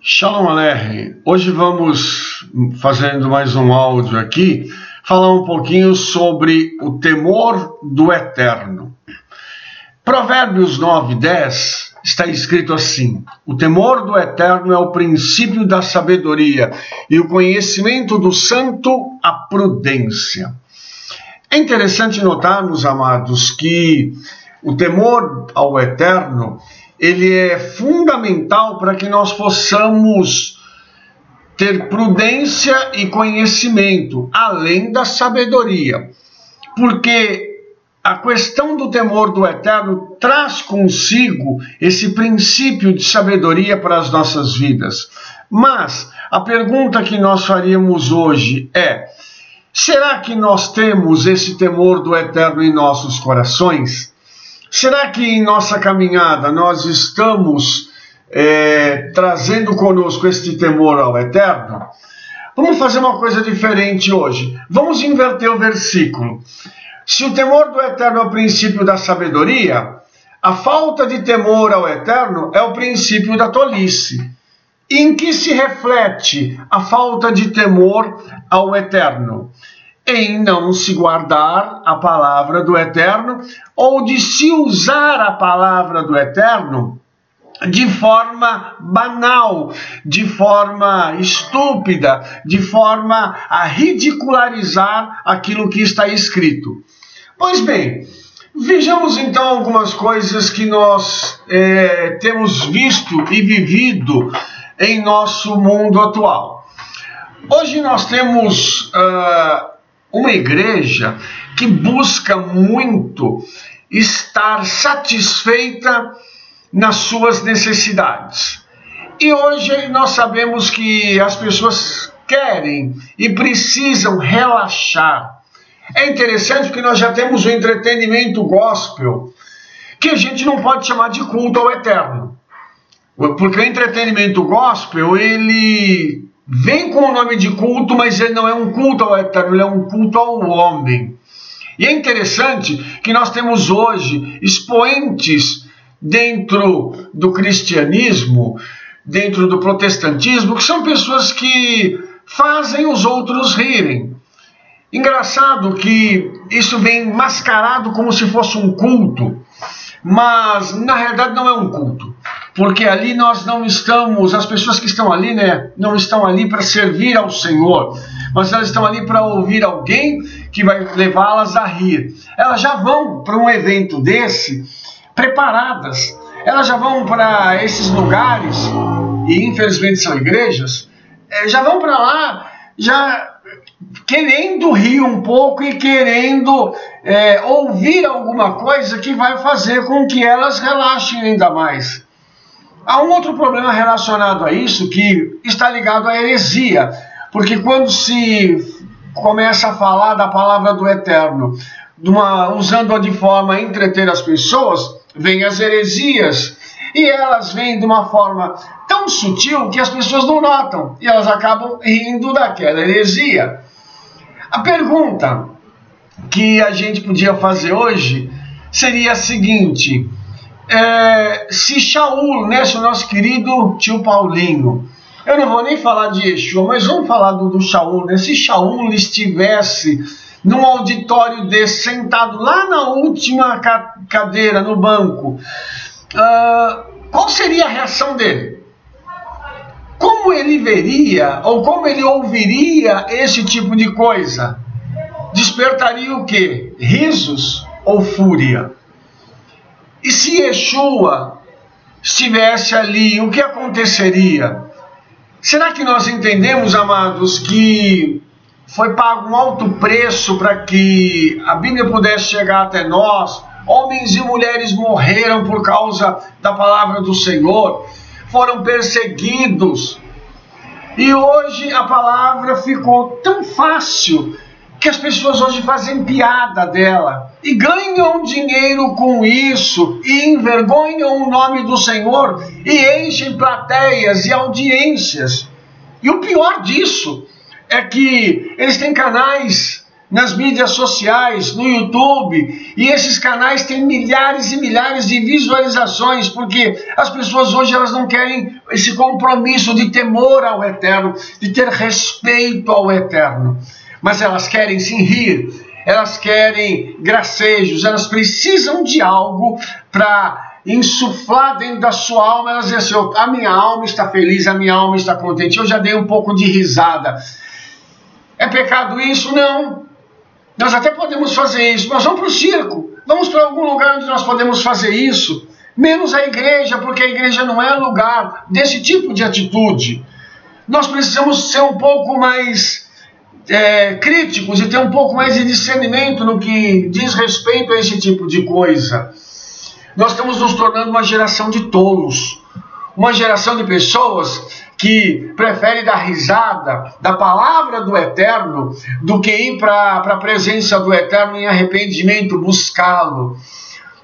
Shalom Aleichem. Hoje vamos, fazendo mais um áudio aqui, falar um pouquinho sobre o temor do eterno. Provérbios 9, 10 está escrito assim: O temor do eterno é o princípio da sabedoria, e o conhecimento do santo, a prudência. É interessante notarmos, amados, que o temor ao eterno ele é fundamental para que nós possamos ter prudência e conhecimento, além da sabedoria. Porque a questão do temor do eterno traz consigo esse princípio de sabedoria para as nossas vidas. Mas a pergunta que nós faríamos hoje é: será que nós temos esse temor do eterno em nossos corações? Será que em nossa caminhada nós estamos é, trazendo conosco este temor ao eterno? Vamos fazer uma coisa diferente hoje. Vamos inverter o versículo. Se o temor do eterno é o princípio da sabedoria, a falta de temor ao eterno é o princípio da tolice. Em que se reflete a falta de temor ao eterno? Em não se guardar a palavra do Eterno ou de se usar a palavra do Eterno de forma banal, de forma estúpida, de forma a ridicularizar aquilo que está escrito. Pois bem, vejamos então algumas coisas que nós é, temos visto e vivido em nosso mundo atual. Hoje nós temos. Uh, uma igreja que busca muito estar satisfeita nas suas necessidades. E hoje nós sabemos que as pessoas querem e precisam relaxar. É interessante porque nós já temos o entretenimento gospel, que a gente não pode chamar de culto ao eterno. Porque o entretenimento gospel, ele vem com o nome de culto, mas ele não é um culto ao eterno, ele é um culto ao homem. E é interessante que nós temos hoje expoentes dentro do cristianismo, dentro do protestantismo, que são pessoas que fazem os outros rirem. Engraçado que isso vem mascarado como se fosse um culto, mas na realidade não é um culto porque ali nós não estamos, as pessoas que estão ali, né, não estão ali para servir ao Senhor, mas elas estão ali para ouvir alguém que vai levá-las a rir. Elas já vão para um evento desse preparadas, elas já vão para esses lugares, e infelizmente são igrejas, eh, já vão para lá já querendo rir um pouco e querendo é, ouvir alguma coisa que vai fazer com que elas relaxem ainda mais. Há um outro problema relacionado a isso que está ligado à heresia, porque quando se começa a falar da palavra do Eterno, usando-a de forma a entreter as pessoas, vêm as heresias. E elas vêm de uma forma tão sutil que as pessoas não notam e elas acabam rindo daquela heresia. A pergunta que a gente podia fazer hoje seria a seguinte: é, se Shaul, né, o nosso querido tio Paulinho, eu não vou nem falar de Yeshua, mas vamos falar do, do Shaul, né? Se Shaul estivesse num auditório desse, sentado lá na última ca cadeira, no banco, uh, qual seria a reação dele? Como ele veria, ou como ele ouviria esse tipo de coisa? Despertaria o quê? Risos ou fúria? E se Yeshua estivesse ali, o que aconteceria? Será que nós entendemos, amados, que foi pago um alto preço para que a Bíblia pudesse chegar até nós? Homens e mulheres morreram por causa da palavra do Senhor, foram perseguidos. E hoje a palavra ficou tão fácil que as pessoas hoje fazem piada dela e ganham dinheiro com isso e envergonham o nome do Senhor e enchem plateias e audiências. E o pior disso é que eles têm canais nas mídias sociais, no YouTube, e esses canais têm milhares e milhares de visualizações, porque as pessoas hoje elas não querem esse compromisso de temor ao eterno, de ter respeito ao eterno, mas elas querem sim rir, elas querem gracejos, elas precisam de algo para insuflar dentro da sua alma, elas dizem assim, a minha alma está feliz, a minha alma está contente, eu já dei um pouco de risada. É pecado isso? Não. Nós até podemos fazer isso, mas vamos para o circo, vamos para algum lugar onde nós podemos fazer isso, menos a igreja, porque a igreja não é lugar desse tipo de atitude. Nós precisamos ser um pouco mais é, críticos e ter um pouco mais de discernimento no que diz respeito a esse tipo de coisa. Nós estamos nos tornando uma geração de tolos, uma geração de pessoas que prefere dar risada da palavra do Eterno do que ir para a presença do Eterno em arrependimento, buscá-lo.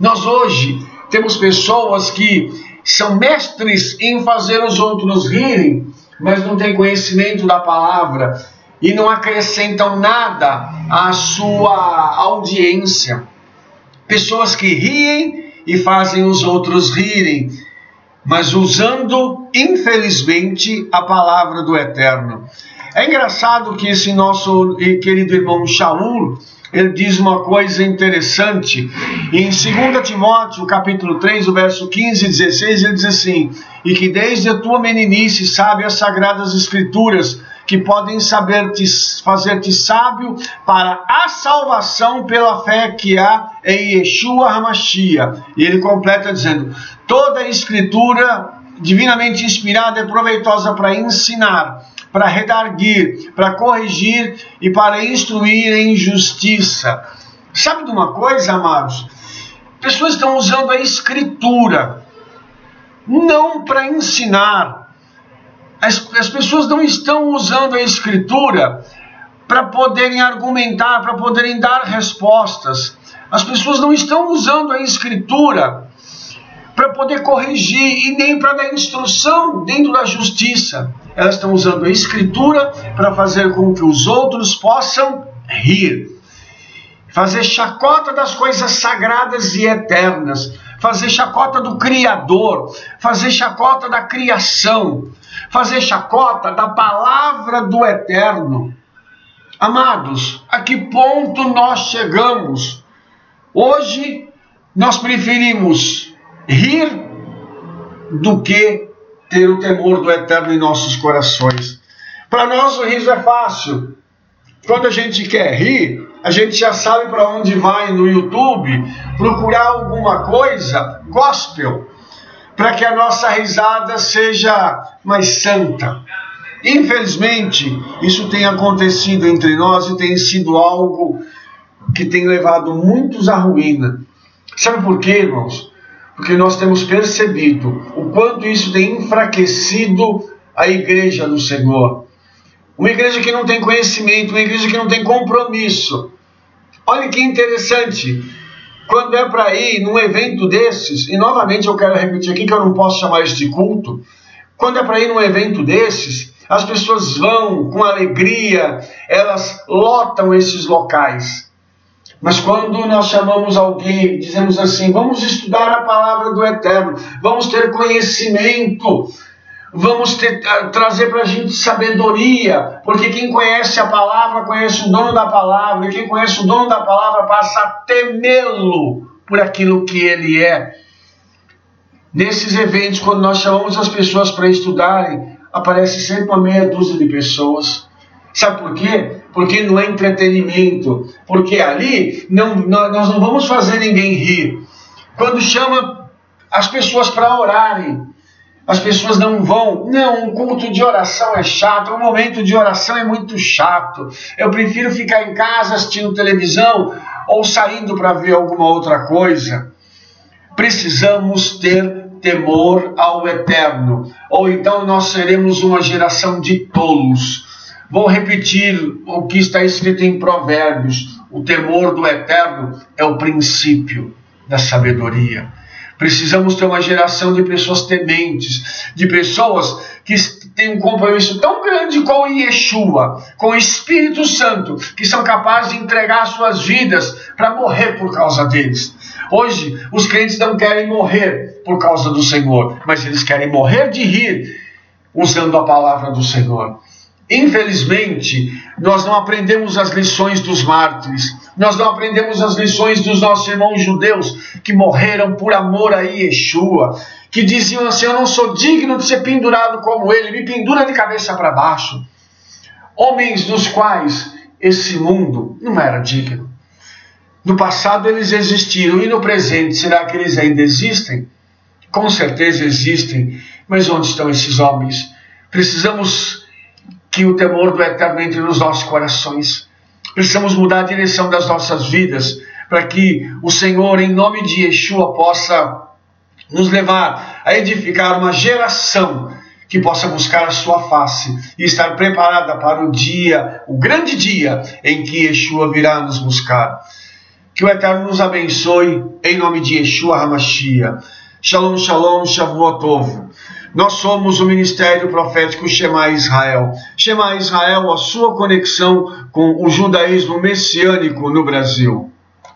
Nós hoje temos pessoas que são mestres em fazer os outros rirem, mas não têm conhecimento da palavra e não acrescentam nada à sua audiência. Pessoas que riem e fazem os outros rirem mas usando, infelizmente, a palavra do Eterno. É engraçado que esse nosso querido irmão Shaul, ele diz uma coisa interessante. Em 2 Timóteo, capítulo 3, o verso 15 e 16, ele diz assim: E que desde a tua meninice sabe as sagradas escrituras, que podem saber-te, fazer-te sábio para a salvação pela fé que há em Yeshua HaMashiach. E ele completa dizendo: toda a escritura divinamente inspirada é proveitosa para ensinar, para redarguir, para corrigir e para instruir em justiça. Sabe de uma coisa, amados? Pessoas estão usando a escritura não para ensinar, as, as pessoas não estão usando a escritura para poderem argumentar, para poderem dar respostas. As pessoas não estão usando a escritura para poder corrigir e nem para dar instrução dentro da justiça. Elas estão usando a escritura para fazer com que os outros possam rir, fazer chacota das coisas sagradas e eternas, fazer chacota do Criador, fazer chacota da criação fazer chacota da palavra do eterno. Amados, a que ponto nós chegamos? Hoje nós preferimos rir do que ter o temor do eterno em nossos corações. Para nós o riso é fácil. Quando a gente quer rir, a gente já sabe para onde vai no YouTube procurar alguma coisa gospel para que a nossa risada seja mais santa. Infelizmente, isso tem acontecido entre nós e tem sido algo que tem levado muitos à ruína. Sabe por quê, irmãos? Porque nós temos percebido o quanto isso tem enfraquecido a igreja do Senhor. Uma igreja que não tem conhecimento, uma igreja que não tem compromisso. Olha que interessante quando é para ir num evento desses, e novamente eu quero repetir aqui que eu não posso chamar isso de culto, quando é para ir num evento desses, as pessoas vão com alegria, elas lotam esses locais. Mas quando nós chamamos alguém, dizemos assim: vamos estudar a palavra do Eterno, vamos ter conhecimento, vamos ter, trazer para a gente sabedoria, porque quem conhece a palavra conhece o dono da palavra, e quem conhece o dono da palavra passa a temê-lo por aquilo que ele é. Nesses eventos, quando nós chamamos as pessoas para estudarem, aparece sempre uma meia dúzia de pessoas. Sabe por quê? Porque não é entretenimento. Porque ali não, nós não vamos fazer ninguém rir. Quando chama as pessoas para orarem, as pessoas não vão. Não, um culto de oração é chato, um momento de oração é muito chato. Eu prefiro ficar em casa assistindo televisão ou saindo para ver alguma outra coisa. Precisamos ter temor ao eterno, ou então nós seremos uma geração de tolos. Vou repetir o que está escrito em Provérbios: o temor do eterno é o princípio da sabedoria. Precisamos ter uma geração de pessoas tementes, de pessoas que têm um compromisso tão grande com Yeshua, com o Espírito Santo, que são capazes de entregar suas vidas para morrer por causa deles. Hoje, os crentes não querem morrer por causa do Senhor, mas eles querem morrer de rir usando a palavra do Senhor. Infelizmente, nós não aprendemos as lições dos mártires, nós não aprendemos as lições dos nossos irmãos judeus que morreram por amor a Yeshua, que diziam assim: Eu não sou digno de ser pendurado como ele, me pendura de cabeça para baixo. Homens dos quais esse mundo não era digno. No passado eles existiram e no presente, será que eles ainda existem? Com certeza existem, mas onde estão esses homens? Precisamos que o temor do eterno entre nos nossos corações. Precisamos mudar a direção das nossas vidas para que o Senhor, em nome de Yeshua, possa nos levar a edificar uma geração que possa buscar a sua face e estar preparada para o dia, o grande dia em que Yeshua virá nos buscar. Que o Eterno nos abençoe, em nome de Yeshua HaMashiach. Shalom, shalom, Shavuot nós somos o Ministério Profético Shema Israel. Shema Israel, a sua conexão com o judaísmo messiânico no Brasil.